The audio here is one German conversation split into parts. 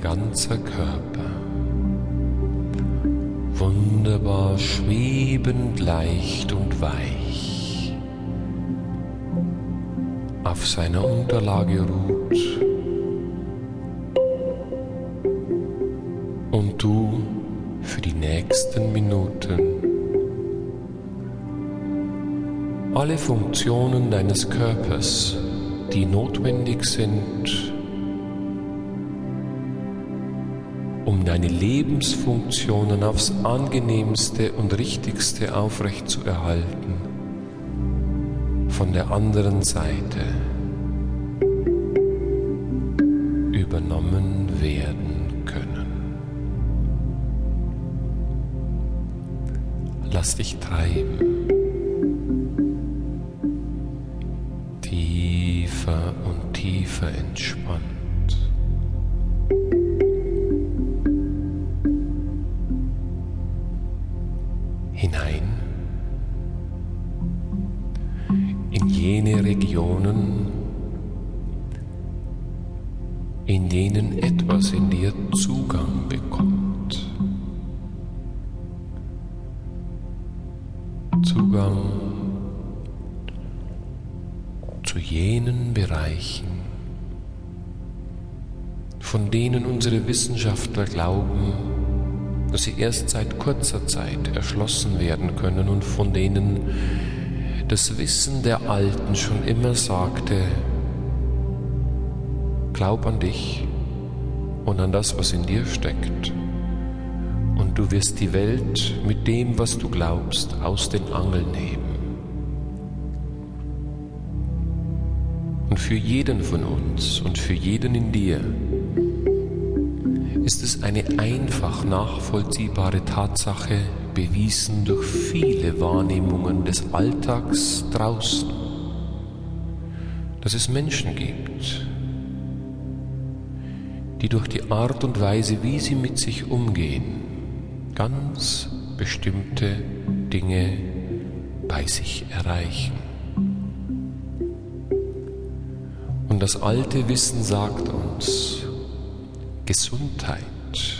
ganzer Körper. Wunderbar schwebend leicht und weich. Auf seiner Unterlage ruht. Und du für die nächsten Minuten alle Funktionen deines Körpers, die notwendig sind, um deine Lebensfunktionen aufs angenehmste und richtigste aufrechtzuerhalten, von der anderen Seite übernommen werden können. Lass dich treiben. Tiefer und tiefer entspannen. Regionen, in denen etwas in dir Zugang bekommt. Zugang zu jenen Bereichen, von denen unsere Wissenschaftler glauben, dass sie erst seit kurzer Zeit erschlossen werden können und von denen das Wissen der Alten schon immer sagte, glaub an dich und an das, was in dir steckt, und du wirst die Welt mit dem, was du glaubst, aus den Angeln heben. Und für jeden von uns und für jeden in dir ist es eine einfach nachvollziehbare Tatsache, bewiesen durch viele Wahrnehmungen des Alltags draußen, dass es Menschen gibt, die durch die Art und Weise, wie sie mit sich umgehen, ganz bestimmte Dinge bei sich erreichen. Und das alte Wissen sagt uns, Gesundheit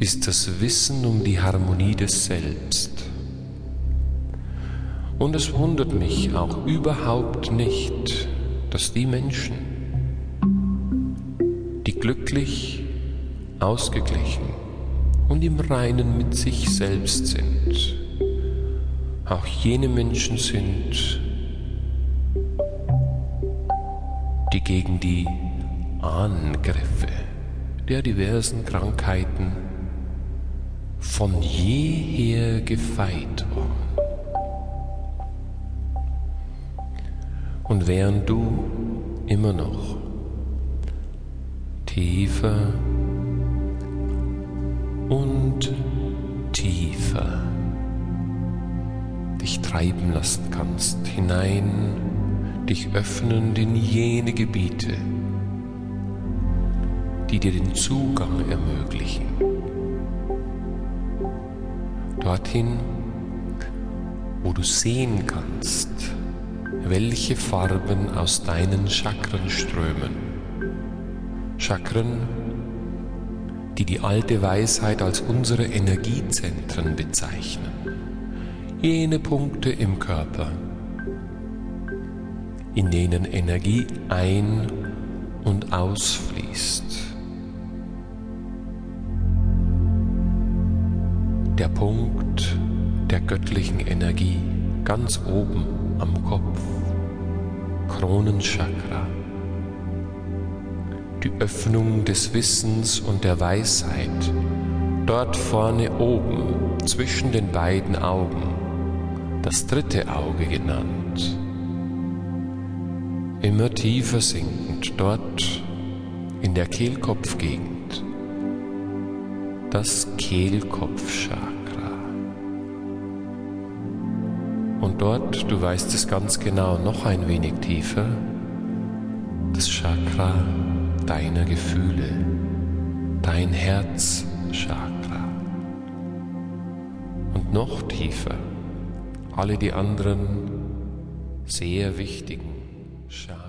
ist das Wissen um die Harmonie des Selbst. Und es wundert mich auch überhaupt nicht, dass die Menschen, die glücklich, ausgeglichen und im Reinen mit sich selbst sind, auch jene Menschen sind, die gegen die Angriffe der diversen Krankheiten von jeher gefeit worden. Und während du immer noch tiefer und tiefer dich treiben lassen kannst, hinein dich öffnen in jene Gebiete, die dir den Zugang ermöglichen dorthin, wo du sehen kannst, welche Farben aus deinen Chakren strömen. Chakren, die die alte Weisheit als unsere Energiezentren bezeichnen. Jene Punkte im Körper, in denen Energie ein- und ausfließt. Der Punkt der göttlichen Energie ganz oben am Kopf, Kronenchakra, die Öffnung des Wissens und der Weisheit, dort vorne oben zwischen den beiden Augen, das dritte Auge genannt, immer tiefer sinkend dort in der Kehlkopfgegend das Kehlkopfchakra. Und dort, du weißt es ganz genau, noch ein wenig tiefer, das Chakra deiner Gefühle, dein Herzchakra. Und noch tiefer, alle die anderen sehr wichtigen Chakren